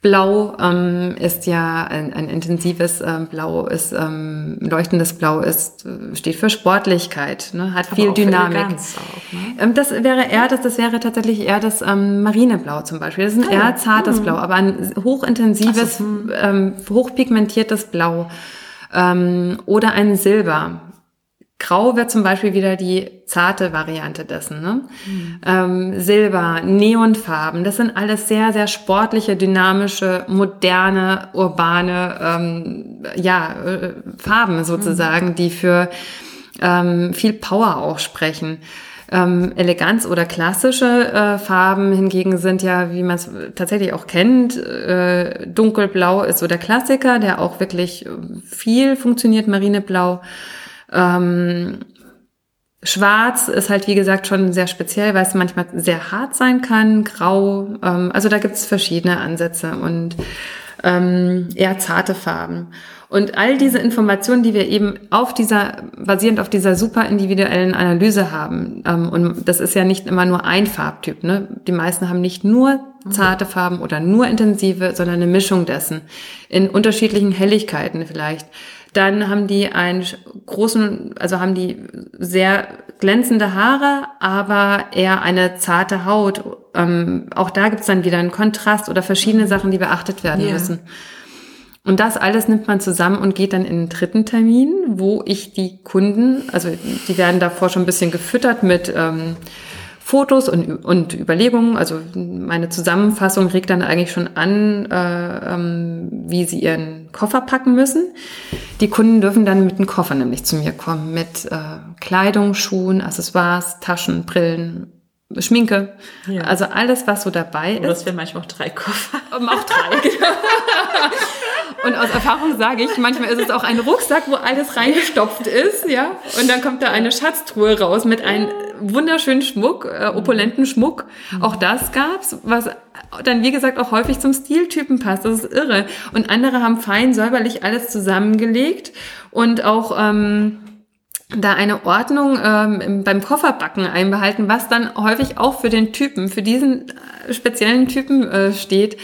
Blau ähm, ist ja ein, ein intensives ähm, Blau, ist ähm, leuchtendes Blau ist äh, steht für Sportlichkeit, ne? hat Aber viel Dynamik. Auch, ne? ähm, das wäre eher das, das wäre tatsächlich eher das ähm, Marineblau zum Beispiel. Das ist ein ah, eher zartes hm. Blau, aber ein hochintensives, so, hm. ähm, hochpigmentiertes Blau oder ein Silber. Grau wäre zum Beispiel wieder die zarte Variante dessen. Ne? Mhm. Ähm, Silber, Neonfarben, das sind alles sehr, sehr sportliche, dynamische, moderne, urbane ähm, ja, äh, Farben sozusagen, mhm. die für ähm, viel Power auch sprechen. Ähm, Eleganz oder klassische äh, Farben hingegen sind ja, wie man es tatsächlich auch kennt, äh, dunkelblau ist so der Klassiker, der auch wirklich viel funktioniert, marineblau. Ähm, Schwarz ist halt, wie gesagt, schon sehr speziell, weil es manchmal sehr hart sein kann. Grau, ähm, also da gibt es verschiedene Ansätze und ähm, eher zarte Farben. Und all diese Informationen, die wir eben auf dieser, basierend auf dieser super individuellen Analyse haben, ähm, und das ist ja nicht immer nur ein Farbtyp, ne? Die meisten haben nicht nur zarte Farben oder nur intensive, sondern eine Mischung dessen. In unterschiedlichen Helligkeiten vielleicht. Dann haben die einen großen, also haben die sehr glänzende Haare, aber eher eine zarte Haut. Ähm, auch da gibt's dann wieder einen Kontrast oder verschiedene Sachen, die beachtet werden yeah. müssen. Und das alles nimmt man zusammen und geht dann in den dritten Termin, wo ich die Kunden, also die werden davor schon ein bisschen gefüttert mit ähm, Fotos und, und Überlegungen. Also meine Zusammenfassung regt dann eigentlich schon an, äh, ähm, wie sie ihren Koffer packen müssen. Die Kunden dürfen dann mit dem Koffer nämlich zu mir kommen, mit äh, Kleidung, Schuhen, Accessoires, Taschen, Brillen, Schminke. Ja. Also alles, was so dabei ist. Oder das wären manchmal auch drei Koffer. Um, auch drei, genau. Und aus Erfahrung sage ich, manchmal ist es auch ein Rucksack, wo alles reingestopft ist, ja. Und dann kommt da eine Schatztruhe raus mit einem wunderschönen Schmuck, äh, opulenten Schmuck. Auch das gab's, was dann wie gesagt auch häufig zum Stiltypen passt. Das ist irre. Und andere haben fein säuberlich alles zusammengelegt und auch ähm, da eine Ordnung ähm, beim Kofferbacken einbehalten, was dann häufig auch für den Typen, für diesen äh, speziellen Typen äh, steht.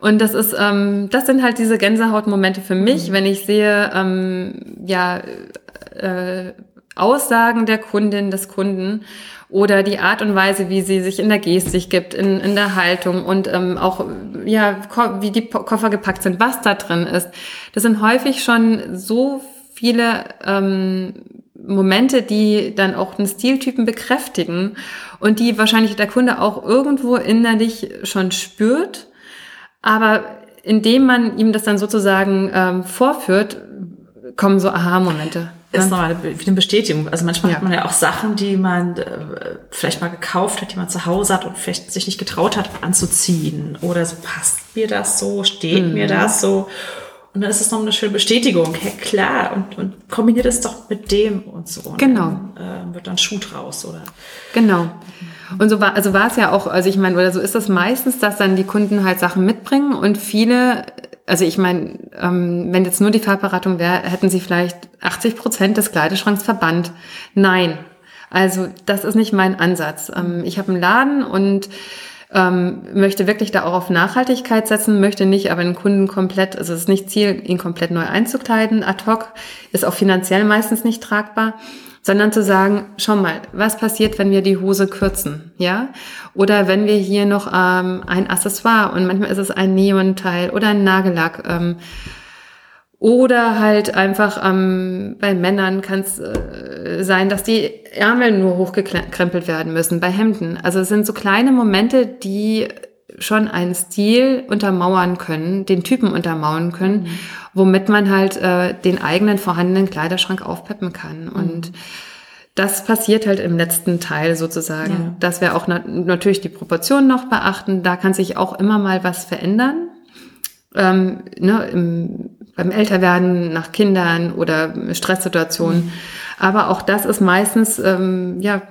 Und das ist, ähm, das sind halt diese Gänsehautmomente für mich, mhm. wenn ich sehe, ähm, ja, äh, Aussagen der Kundin, des Kunden oder die Art und Weise, wie sie sich in der Gestik gibt, in, in der Haltung und ähm, auch, ja, wie die Koffer gepackt sind, was da drin ist. Das sind häufig schon so viele ähm, Momente, die dann auch einen Stiltypen bekräftigen und die wahrscheinlich der Kunde auch irgendwo innerlich schon spürt aber indem man ihm das dann sozusagen ähm, vorführt, kommen so Aha-Momente. Ist nochmal wie eine Bestätigung. Also manchmal ja. hat man ja auch Sachen, die man äh, vielleicht mal gekauft hat, die man zu Hause hat und vielleicht sich nicht getraut hat anzuziehen. Oder so, passt mir das so, steht mhm. mir das so. Und dann ist es noch eine schöne Bestätigung. Ja, klar. Und, und kombiniert es doch mit dem und so. Und genau. Dann, äh, wird dann Schuh draus, oder? Genau. Und so war, also war es ja auch, also ich meine, oder so ist das meistens, dass dann die Kunden halt Sachen mitbringen und viele, also ich meine, ähm, wenn jetzt nur die Farbberatung wäre, hätten sie vielleicht 80 Prozent des Kleiderschranks verbannt. Nein. Also das ist nicht mein Ansatz. Ähm, ich habe einen Laden und ähm, möchte wirklich da auch auf Nachhaltigkeit setzen, möchte nicht aber einen Kunden komplett, also es ist nicht Ziel, ihn komplett neu einzukleiden, ad hoc, ist auch finanziell meistens nicht tragbar, sondern zu sagen, schau mal, was passiert, wenn wir die Hose kürzen, ja? Oder wenn wir hier noch ähm, ein Accessoire und manchmal ist es ein Neonteil oder ein Nagellack. Ähm, oder halt einfach ähm, bei Männern kann es äh, sein, dass die Ärmel nur hochgekrempelt werden müssen, bei Hemden. Also es sind so kleine Momente, die schon einen Stil untermauern können, den Typen untermauern können, mhm. womit man halt äh, den eigenen vorhandenen Kleiderschrank aufpeppen kann. Mhm. Und das passiert halt im letzten Teil sozusagen, ja. dass wir auch na natürlich die Proportionen noch beachten. Da kann sich auch immer mal was verändern. Ähm, ne, im, beim Älterwerden nach Kindern oder Stresssituationen. Mhm. Aber auch das ist meistens, ähm, ja,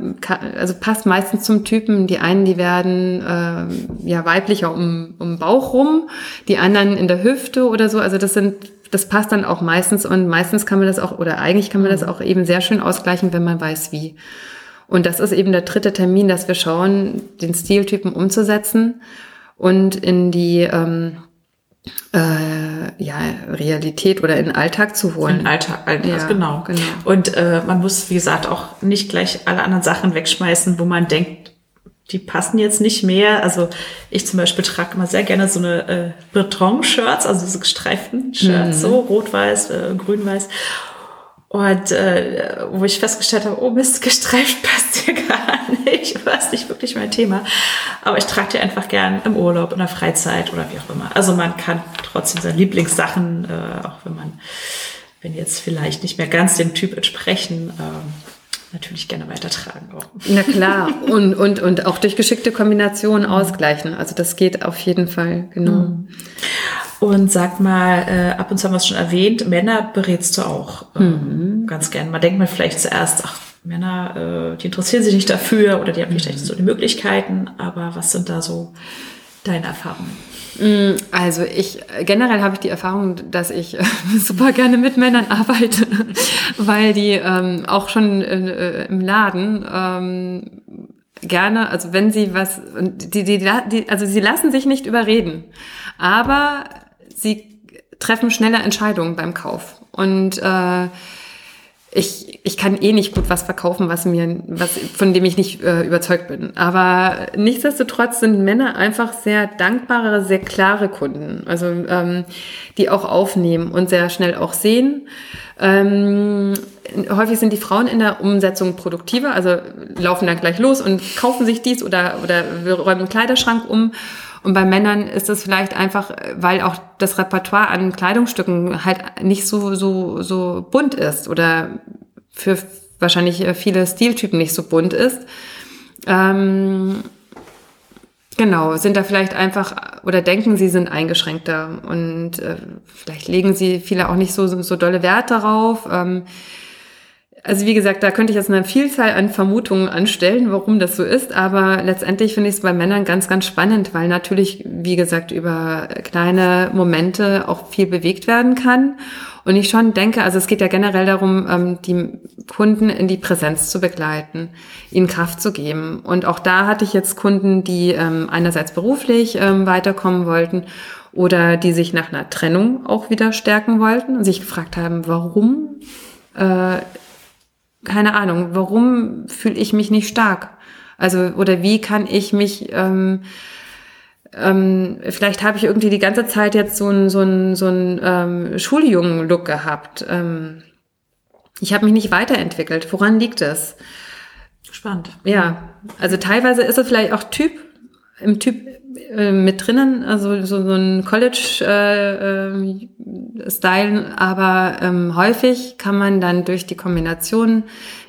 also passt meistens zum Typen. Die einen, die werden ähm, ja weiblicher um, um Bauch rum, die anderen in der Hüfte oder so. Also das sind, das passt dann auch meistens und meistens kann man das auch, oder eigentlich kann man das mhm. auch eben sehr schön ausgleichen, wenn man weiß wie. Und das ist eben der dritte Termin, dass wir schauen, den Stiltypen umzusetzen und in die ähm, äh, ja, Realität oder in den Alltag zu holen. In den Alltag, Alltag ja, genau. genau. Und äh, man muss, wie gesagt, auch nicht gleich alle anderen Sachen wegschmeißen, wo man denkt, die passen jetzt nicht mehr. Also ich zum Beispiel trage immer sehr gerne so eine äh, Beton-Shirts, also diese gestreiften Shirts, mhm. so rot-weiß, äh, grün-weiß. Und äh, wo ich festgestellt habe, oh Mist, gestreift passt hier gar nicht. Das ist nicht wirklich mein Thema. Aber ich trage die einfach gern im Urlaub, in der Freizeit oder wie auch immer. Also man kann trotzdem seine Lieblingssachen, äh, auch wenn man, wenn jetzt vielleicht nicht mehr ganz dem Typ entsprechen, äh, natürlich gerne weitertragen. Auch. Na klar. Und, und, und auch durch geschickte Kombinationen ausgleichen. Also das geht auf jeden Fall, genau. Mhm. Und sag mal, äh, ab und zu haben wir es schon erwähnt, Männer berätst du auch ähm, mhm. ganz gern. Man denkt mal vielleicht zuerst, ach, Männer, äh, die interessieren sich nicht dafür oder die haben vielleicht nicht so die Möglichkeiten, aber was sind da so deine Erfahrungen? Mm, also ich generell habe ich die Erfahrung, dass ich äh, super gerne mit Männern arbeite, weil die ähm, auch schon äh, im Laden ähm, gerne, also wenn sie was, die, die, die, also sie lassen sich nicht überreden, aber sie treffen schnelle Entscheidungen beim Kauf. Und äh, ich, ich kann eh nicht gut was verkaufen, was mir, was, von dem ich nicht äh, überzeugt bin. Aber nichtsdestotrotz sind Männer einfach sehr dankbare, sehr klare Kunden. Also ähm, die auch aufnehmen und sehr schnell auch sehen. Ähm, häufig sind die Frauen in der Umsetzung produktiver, also laufen dann gleich los und kaufen sich dies oder, oder räumen den Kleiderschrank um und bei Männern ist es vielleicht einfach, weil auch das Repertoire an Kleidungsstücken halt nicht so, so, so bunt ist oder für wahrscheinlich viele Stiltypen nicht so bunt ist. Ähm, Genau, sind da vielleicht einfach oder denken sie sind eingeschränkter und äh, vielleicht legen sie viele auch nicht so, so dolle Wert darauf. Ähm, also wie gesagt, da könnte ich jetzt eine Vielzahl an Vermutungen anstellen, warum das so ist, aber letztendlich finde ich es bei Männern ganz, ganz spannend, weil natürlich, wie gesagt, über kleine Momente auch viel bewegt werden kann. Und ich schon denke, also es geht ja generell darum, ähm, die Kunden in die Präsenz zu begleiten, ihnen Kraft zu geben. Und auch da hatte ich jetzt Kunden, die ähm, einerseits beruflich ähm, weiterkommen wollten oder die sich nach einer Trennung auch wieder stärken wollten und sich gefragt haben, warum äh, keine Ahnung, warum fühle ich mich nicht stark? Also, oder wie kann ich mich, ähm, ähm, vielleicht habe ich irgendwie die ganze Zeit jetzt so einen so einen, so einen ähm, Schuljungen-Look gehabt. Ähm, ich habe mich nicht weiterentwickelt. Woran liegt es? Spannend. Ja, also teilweise ist es vielleicht auch Typ, im Typ äh, mit drinnen, also so, so ein College-Style, äh, äh, aber ähm, häufig kann man dann durch die Kombination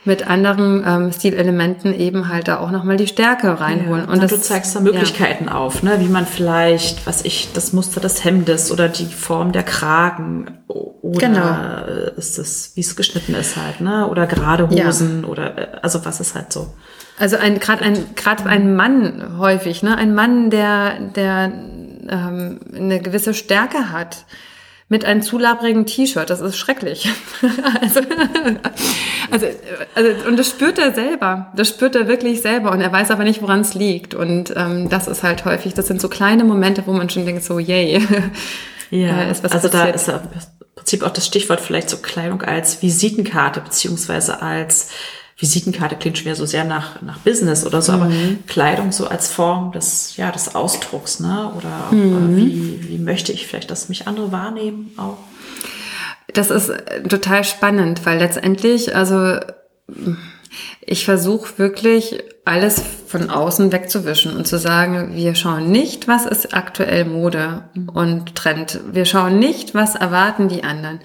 mit anderen ähm, Stilelementen eben halt da auch nochmal die Stärke reinholen. Ja, und das, du zeigst da Möglichkeiten ja. auf, ne? wie man vielleicht, was ich, das Muster des Hemdes oder die Form der Kragen oder genau. ist es, wie es geschnitten ist halt, ne? Oder gerade Hosen ja. oder äh, also was ist halt so. Also ein gerade ein gerade ein Mann häufig, ne? Ein Mann, der der ähm, eine gewisse Stärke hat, mit einem zu labrigen T-Shirt. Das ist schrecklich. also, also, also, und das spürt er selber. Das spürt er wirklich selber. Und er weiß aber nicht, woran es liegt. Und ähm, das ist halt häufig, das sind so kleine Momente, wo man schon denkt, so, yay. Ja, äh, ist was also da ist im Prinzip auch das Stichwort vielleicht so Kleidung als Visitenkarte, beziehungsweise als Visitenkarte klingt schon wieder so sehr nach, nach Business oder so, mhm. aber Kleidung so als Form des, ja, des Ausdrucks, ne? Oder mhm. wie, wie möchte ich vielleicht, dass mich andere wahrnehmen auch? Das ist total spannend, weil letztendlich, also ich versuche wirklich alles von außen wegzuwischen und zu sagen, wir schauen nicht, was ist aktuell Mode und Trend. Wir schauen nicht, was erwarten die anderen,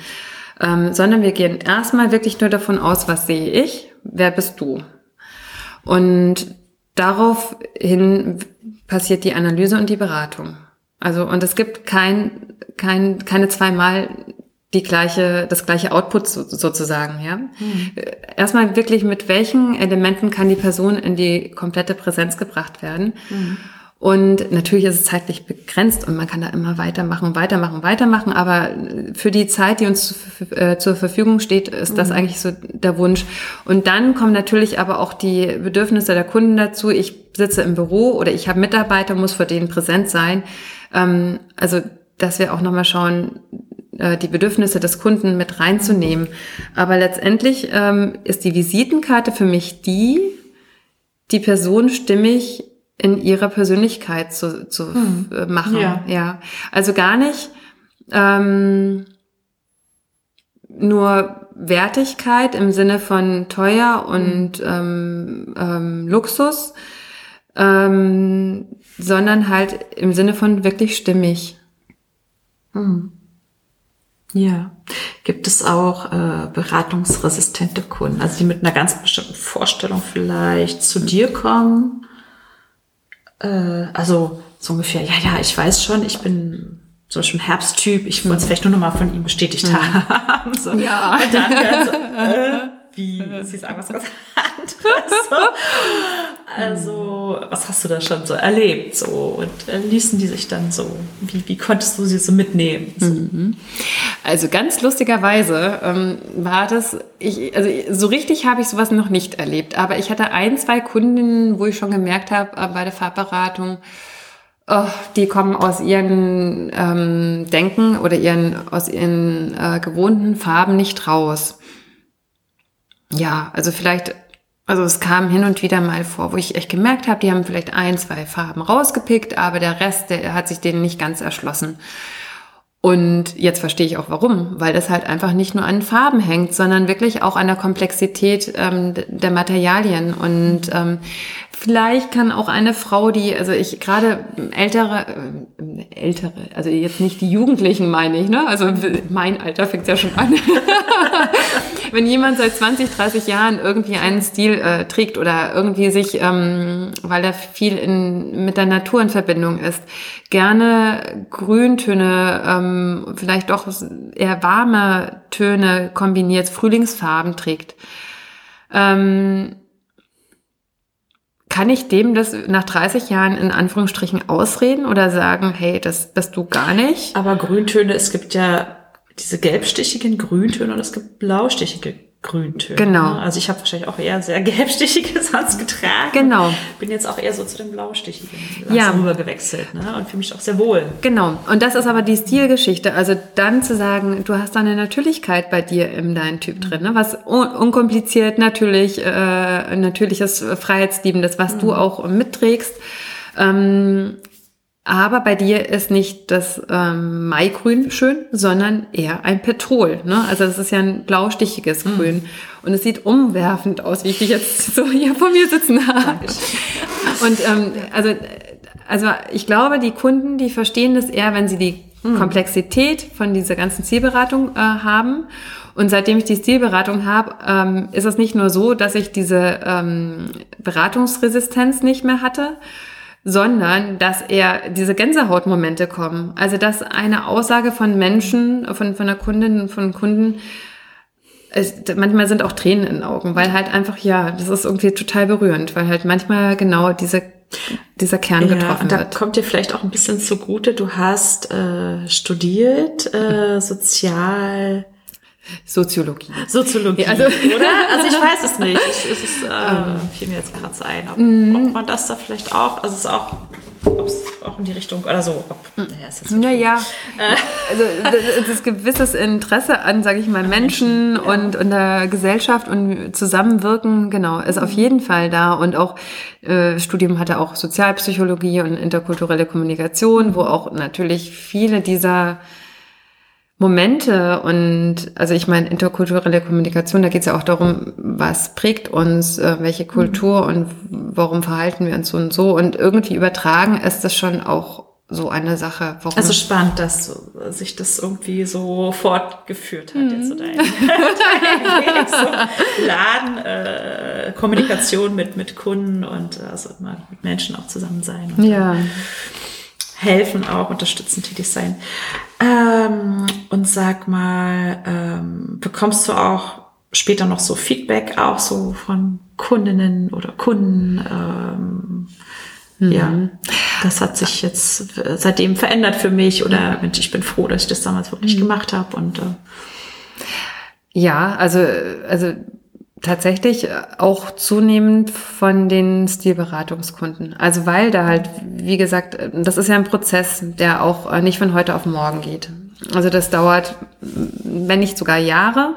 ähm, sondern wir gehen erstmal wirklich nur davon aus, was sehe ich wer bist du? Und daraufhin passiert die Analyse und die Beratung. Also, und es gibt kein, kein, keine zweimal die gleiche, das gleiche Output sozusagen, ja. Mhm. Erstmal wirklich mit welchen Elementen kann die Person in die komplette Präsenz gebracht werden. Mhm. Und natürlich ist es zeitlich begrenzt und man kann da immer weitermachen, weitermachen, weitermachen. Aber für die Zeit, die uns äh, zur Verfügung steht, ist das mhm. eigentlich so der Wunsch. Und dann kommen natürlich aber auch die Bedürfnisse der Kunden dazu. Ich sitze im Büro oder ich habe Mitarbeiter, muss vor denen präsent sein. Ähm, also, dass wir auch nochmal schauen, äh, die Bedürfnisse des Kunden mit reinzunehmen. Aber letztendlich ähm, ist die Visitenkarte für mich die, die Person stimmig in ihrer Persönlichkeit zu, zu hm. Machen. Ja. ja. Also gar nicht ähm, nur Wertigkeit im Sinne von teuer und ähm, ähm, Luxus, ähm, sondern halt im Sinne von wirklich stimmig. Hm. Ja. Gibt es auch äh, beratungsresistente Kunden, also die mit einer ganz bestimmten Vorstellung vielleicht zu dir kommen äh, also so ungefähr, ja, ja, ich weiß schon, ich bin zum Beispiel ein Herbsttyp, ich wollte es vielleicht nur noch mal von ihm bestätigt mhm. haben. So. Ja. Und dann, dann so, äh, wie, sie sagen was ganz anderes. Also, was hast du da schon so erlebt? So, und äh, ließen die sich dann so, wie, wie konntest du sie so mitnehmen? So. Mhm. Also ganz lustigerweise ähm, war das, ich, also so richtig habe ich sowas noch nicht erlebt, aber ich hatte ein, zwei Kundinnen, wo ich schon gemerkt habe äh, bei der Farbberatung, oh, die kommen aus ihren ähm, Denken oder ihren, aus ihren äh, gewohnten Farben nicht raus. Ja, also vielleicht also es kam hin und wieder mal vor, wo ich echt gemerkt habe, die haben vielleicht ein, zwei Farben rausgepickt, aber der Rest, der hat sich denen nicht ganz erschlossen. Und jetzt verstehe ich auch warum, weil das halt einfach nicht nur an Farben hängt, sondern wirklich auch an der Komplexität ähm, der Materialien. Und ähm, Vielleicht kann auch eine Frau, die, also ich gerade ältere, äh, ältere, also jetzt nicht die Jugendlichen meine ich, ne? Also mein Alter fängt ja schon an. Wenn jemand seit 20, 30 Jahren irgendwie einen Stil äh, trägt oder irgendwie sich, ähm, weil er viel in, mit der Natur in Verbindung ist, gerne Grüntöne, ähm, vielleicht doch eher warme Töne kombiniert, Frühlingsfarben trägt. Ähm, kann ich dem das nach 30 Jahren in Anführungsstrichen ausreden oder sagen, hey, das bist du gar nicht? Aber Grüntöne, es gibt ja diese gelbstichigen Grüntöne und es gibt blaustichige Grüntöne. Genau. Also ich habe wahrscheinlich auch eher sehr gelbstichige sonst getragen. Genau. Bin jetzt auch eher so zu den blaustichigen ja. rüber gewechselt ne? und fühle mich auch sehr wohl. Genau. Und das ist aber die Stilgeschichte. Also dann zu sagen, du hast da eine Natürlichkeit bei dir in deinem Typ drin, ne? was un unkompliziert, natürlich, äh, natürliches, Freiheitsliebendes, was mhm. du auch mitträgst. Ähm, aber bei dir ist nicht das ähm, Maigrün schön, sondern eher ein Petrol. Ne? Also das ist ja ein blaustichiges mhm. Grün. Und es sieht umwerfend aus, wie ich dich jetzt so hier vor mir sitzen habe. Und ähm, also, also ich glaube, die Kunden, die verstehen das eher, wenn sie die mhm. Komplexität von dieser ganzen Zielberatung äh, haben. Und seitdem ich die Zielberatung habe, ähm, ist es nicht nur so, dass ich diese ähm, Beratungsresistenz nicht mehr hatte, sondern dass eher diese Gänsehautmomente kommen. Also dass eine Aussage von Menschen, von, von der Kundin, von Kunden, es, manchmal sind auch Tränen in den Augen, weil halt einfach, ja, das ist irgendwie total berührend, weil halt manchmal genau diese dieser Kern ja, getroffen und da wird. kommt dir vielleicht auch ein bisschen zugute, du hast äh, studiert äh, Sozial... Soziologie. Soziologie, also- oder? Also ich weiß es nicht. Ich, es ist, äh, fiel mir jetzt gerade so ein, ob, ob man das da vielleicht auch, also es ist auch, ob es auch in die Richtung oder so. Ob, naja, ist jetzt Naja, also das, das gewisses Interesse an, sage ich mal, Menschen und, und der Gesellschaft und Zusammenwirken, genau, ist auf jeden Fall da. Und auch äh, Studium hatte auch Sozialpsychologie und interkulturelle Kommunikation, wo auch natürlich viele dieser Momente und also ich meine interkulturelle Kommunikation, da geht es ja auch darum, was prägt uns, äh, welche Kultur und warum verhalten wir uns so und so und irgendwie übertragen ist das schon auch so eine Sache. Warum Also spannend, dass sich das irgendwie so fortgeführt hat, jetzt so dein, dein Weg, so Laden, äh, Kommunikation mit, mit Kunden und äh, also immer mit Menschen auch zusammen sein ja. Helfen auch, unterstützen, tätig sein. Ähm, und sag mal, ähm, bekommst du auch später noch so Feedback auch so von Kundinnen oder Kunden? Ähm, Ja, das hat sich jetzt äh, seitdem verändert für mich oder Mensch, ich bin froh, dass ich das damals wirklich gemacht habe und äh, Ja, also, also tatsächlich auch zunehmend von den Stilberatungskunden. Also weil da halt, wie gesagt, das ist ja ein Prozess, der auch nicht von heute auf morgen geht. Also das dauert, wenn nicht sogar Jahre.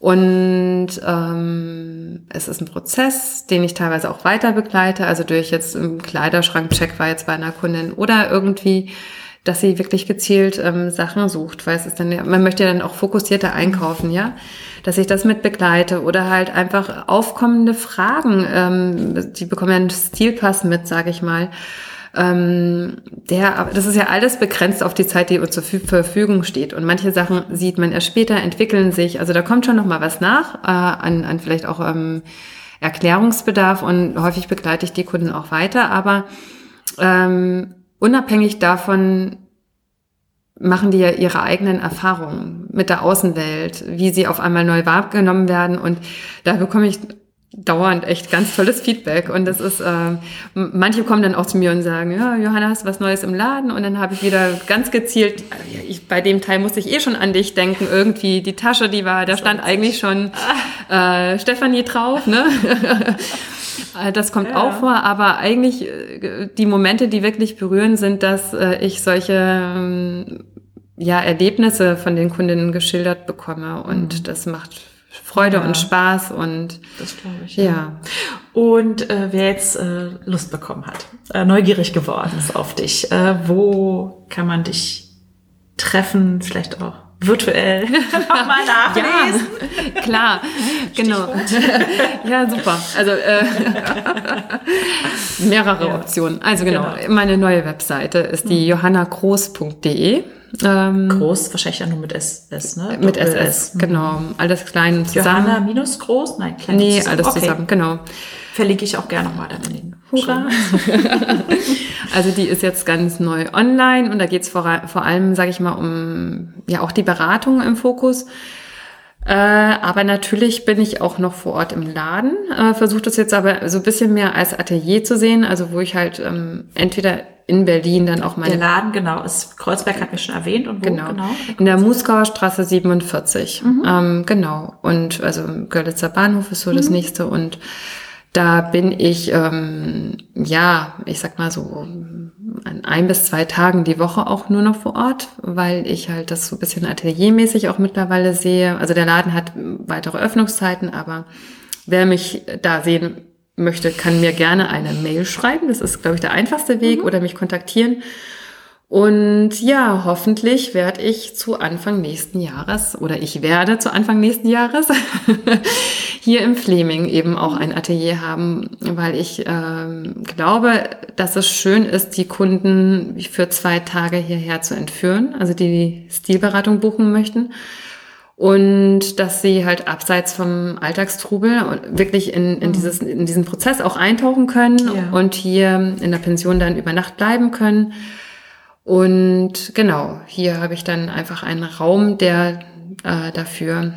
Und ähm, es ist ein Prozess, den ich teilweise auch weiter begleite, also durch jetzt im Kleiderschrank-Check war jetzt bei einer Kundin oder irgendwie, dass sie wirklich gezielt ähm, Sachen sucht, weil es ist dann, man möchte ja dann auch fokussierter einkaufen, ja, dass ich das mit begleite oder halt einfach aufkommende Fragen, ähm, die bekommen ja einen Stilpass mit, sage ich mal, ähm, der, das ist ja alles begrenzt auf die Zeit, die uns zur Verfü- Verfügung steht. Und manche Sachen sieht man erst später, entwickeln sich. Also da kommt schon noch mal was nach, äh, an, an vielleicht auch ähm, Erklärungsbedarf und häufig begleite ich die Kunden auch weiter. Aber ähm, unabhängig davon machen die ja ihre eigenen Erfahrungen mit der Außenwelt, wie sie auf einmal neu wahrgenommen werden. Und da bekomme ich dauernd echt ganz tolles Feedback. Und das ist, äh, manche kommen dann auch zu mir und sagen, ja, Johanna, hast du was Neues im Laden? Und dann habe ich wieder ganz gezielt, äh, ich, bei dem Teil musste ich eh schon an dich denken, irgendwie die Tasche, die war, da stand eigentlich schon äh, Stefanie drauf, ne? Äh, Das kommt auch vor, aber eigentlich äh, die Momente, die wirklich berühren, sind, dass äh, ich solche ähm, ja, Erlebnisse von den Kundinnen geschildert bekomme und das macht Freude Ja. und Spaß und das glaube ich. ja. Und äh, wer jetzt äh, Lust bekommen hat, äh, neugierig geworden ist auf dich, äh, wo kann man dich treffen, vielleicht auch virtuell nochmal nachlesen? Ja, klar, genau. ja, super. Also äh, mehrere Ja. Optionen. Also genau, Genau. meine neue Webseite ist die johannagroß.de. Ähm, Groß, wahrscheinlich ja nur mit S, S ne? mit Doppel SS, genau. Alles klein und zusammen. Johanna minus groß? Nein, klein Nee, zusammen. alles okay. zusammen, genau. Verlinke ich auch gerne nochmal dann in den Hurra! also die ist jetzt ganz neu online und da geht's vor, vor allem, sage ich mal, um ja auch die Beratung im Fokus. Äh, aber natürlich bin ich auch noch vor Ort im Laden, äh, versuche das jetzt aber so ein bisschen mehr als Atelier zu sehen, also wo ich halt ähm, entweder in Berlin dann auch meine Der Laden, genau, ist Kreuzberg hat mir schon erwähnt und wo Genau. genau? In der Muskauer Straße 47. Ähm, genau. Und also Görlitzer Bahnhof ist so das nächste. Und da bin ich, ähm, ja, ich sag mal so an ein bis zwei Tagen die Woche auch nur noch vor Ort, weil ich halt das so ein bisschen ateliermäßig auch mittlerweile sehe. Also der Laden hat weitere Öffnungszeiten, aber wer mich da sehen möchte, kann mir gerne eine Mail schreiben. Das ist, glaube ich, der einfachste Weg oder mich kontaktieren. Und ja, hoffentlich werde ich zu Anfang nächsten Jahres oder ich werde zu Anfang nächsten Jahres hier im Fleming eben auch ein Atelier haben, weil ich ähm, glaube, dass es schön ist, die Kunden für zwei Tage hierher zu entführen, also die die Stilberatung buchen möchten. Und dass sie halt abseits vom Alltagstrubel wirklich in, in, dieses, in diesen Prozess auch eintauchen können Ja. und hier in der Pension dann über Nacht bleiben können. Und genau, hier habe ich dann einfach einen Raum, der äh, dafür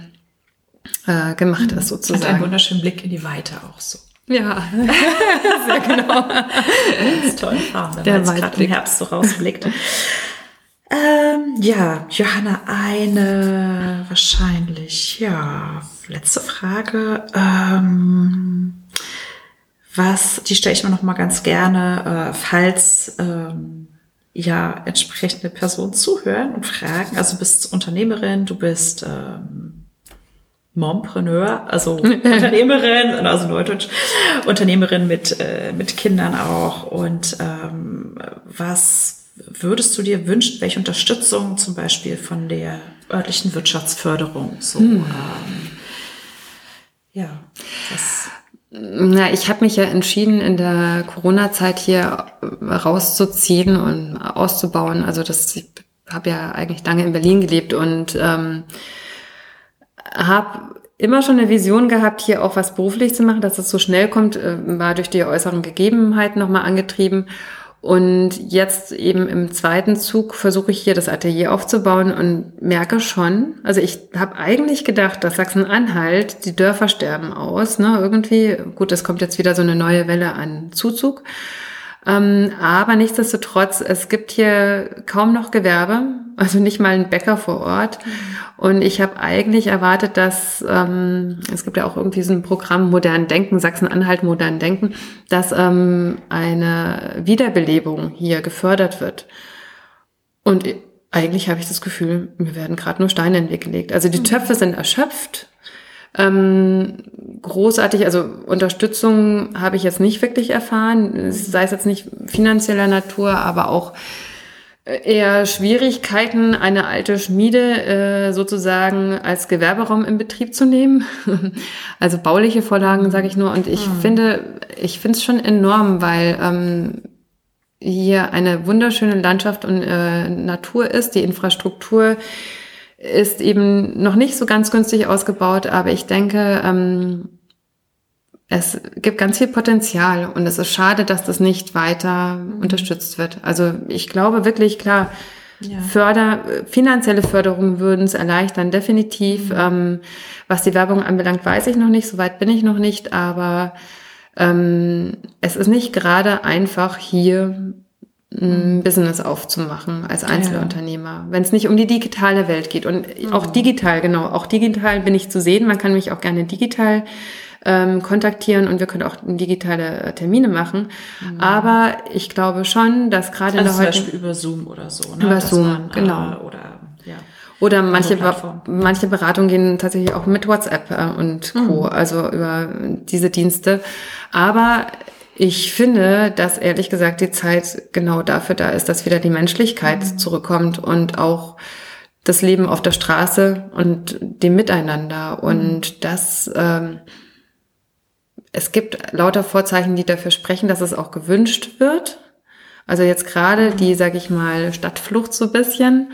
äh, gemacht ist, Hat einen sozusagen. wunderschönen Blick in die Weite auch so. Ja, sehr genau. Ganz toll Farben, wenn Der man jetzt gerade im Herbst so rausblickt. ähm, ja, Johanna, eine wahrscheinlich, ja, letzte Frage. Ähm, was, die stelle ich mir noch mal ganz gerne, äh, falls ähm, ja entsprechende Personen zuhören und fragen. Also du bist Unternehmerin, du bist ähm, Mompreneur, also Unternehmerin, also Neudeutsch, Unternehmerin mit, äh, mit Kindern auch. Und ähm, was würdest du dir wünschen, welche Unterstützung zum Beispiel von der örtlichen Wirtschaftsförderung? So, hm. ähm, ja, das na, ich habe mich ja entschieden, in der Corona-Zeit hier rauszuziehen und auszubauen. Also das, ich habe ja eigentlich lange in Berlin gelebt und ähm, habe immer schon eine Vision gehabt, hier auch was beruflich zu machen, dass es so schnell kommt, äh, war durch die äußeren Gegebenheiten nochmal angetrieben. Und jetzt eben im zweiten Zug versuche ich hier das Atelier aufzubauen und merke schon, also ich habe eigentlich gedacht, dass Sachsen-Anhalt, die Dörfer sterben aus, ne, irgendwie, gut, es kommt jetzt wieder so eine neue Welle an Zuzug. Ähm, aber nichtsdestotrotz, es gibt hier kaum noch Gewerbe, also nicht mal ein Bäcker vor Ort. Und ich habe eigentlich erwartet, dass ähm, es gibt ja auch irgendwie so ein Programm Modern Denken, Sachsen-Anhalt Modern Denken, dass ähm, eine Wiederbelebung hier gefördert wird. Und eigentlich habe ich das Gefühl, mir werden gerade nur Steine in den Weg gelegt. Also die mhm. Töpfe sind erschöpft. Ähm, großartig, also Unterstützung habe ich jetzt nicht wirklich erfahren, sei es jetzt nicht finanzieller Natur, aber auch eher Schwierigkeiten, eine alte Schmiede äh, sozusagen als Gewerberaum in Betrieb zu nehmen. also bauliche Vorlagen, sage ich nur. Und ich mhm. finde, ich finde es schon enorm, weil ähm, hier eine wunderschöne Landschaft und äh, Natur ist, die Infrastruktur ist eben noch nicht so ganz günstig ausgebaut, aber ich denke, ähm, es gibt ganz viel Potenzial und es ist schade, dass das nicht weiter mhm. unterstützt wird. Also ich glaube wirklich, klar, ja. Förder, finanzielle Förderungen würden es erleichtern, definitiv. Mhm. Ähm, was die Werbung anbelangt, weiß ich noch nicht, soweit bin ich noch nicht, aber ähm, es ist nicht gerade einfach hier ein mhm. Business aufzumachen als Einzelunternehmer, ja. wenn es nicht um die digitale Welt geht. Und mhm. auch digital, genau, auch digital bin ich zu sehen. Man kann mich auch gerne digital ähm, kontaktieren und wir können auch digitale äh, Termine machen. Mhm. Aber ich glaube schon, dass gerade also in der zum Beispiel über Zoom oder so. Ne? Über Zoom, man, genau. Äh, oder ja. Oder manche, manche Beratungen gehen tatsächlich auch mit WhatsApp äh, und Co., mhm. also über diese Dienste. Aber ich finde, dass ehrlich gesagt die Zeit genau dafür da ist, dass wieder die Menschlichkeit mhm. zurückkommt und auch das Leben auf der Straße und dem Miteinander. Und mhm. das, ähm, es gibt lauter Vorzeichen, die dafür sprechen, dass es auch gewünscht wird. Also jetzt gerade die, sag ich mal, Stadtflucht so bisschen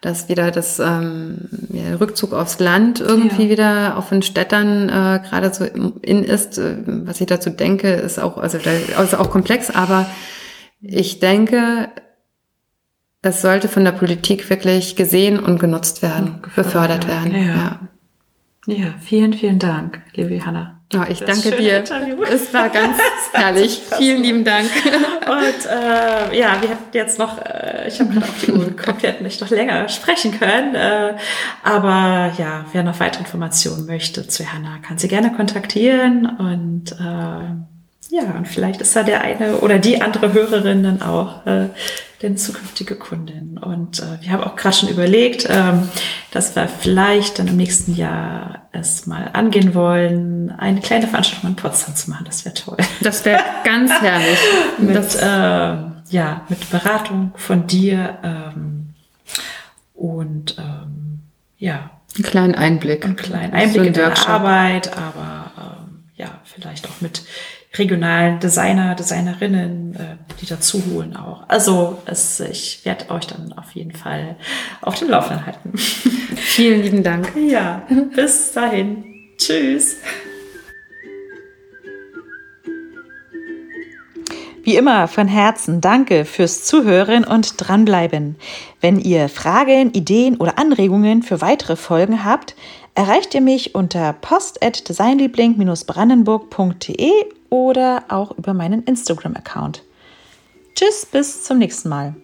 dass wieder das ähm, ja, Rückzug aufs Land irgendwie ja. wieder auf den Städtern äh, gerade so in ist. Äh, was ich dazu denke, ist auch, also, also auch komplex, aber ich denke, es sollte von der Politik wirklich gesehen und genutzt werden, befördert werden. Ja. ja. ja, vielen, vielen Dank, liebe Johanna. Ja, ich danke dir. Interview. Es war ganz herrlich. Vielen lieben Dank. Und äh, ja, wir hätten jetzt noch, äh, ich habe gerade auf die Uhr geguckt, wir hätten nicht noch länger sprechen können. Äh, aber ja, wer noch weitere Informationen möchte zu Hanna, kann sie gerne kontaktieren. Und äh, ja, und vielleicht ist da der eine oder die andere Hörerin dann auch, äh, denn zukünftige Kundin. Und äh, wir haben auch gerade schon überlegt, ähm, dass wir vielleicht dann im nächsten Jahr es mal angehen wollen, eine kleine Veranstaltung in Potsdam zu machen. Das wäre toll. Das wäre ganz herrlich. mit, das, äh, ja, mit Beratung von dir ähm, und ähm, ja. Einen kleinen Einblick. Einen kleinen Einblick so in deine Arbeit, aber ähm, ja, vielleicht auch mit regionalen Designer, Designerinnen, äh, die dazu holen auch. Also es, ich werde euch dann auf jeden Fall auf dem Laufenden halten. Vielen lieben Dank. Ja, bis dahin. Tschüss. Wie immer von Herzen danke fürs Zuhören und dranbleiben. Wenn ihr Fragen, Ideen oder Anregungen für weitere Folgen habt, erreicht ihr mich unter post@designliebling-brandenburg.de oder auch über meinen Instagram-Account. Tschüss, bis zum nächsten Mal.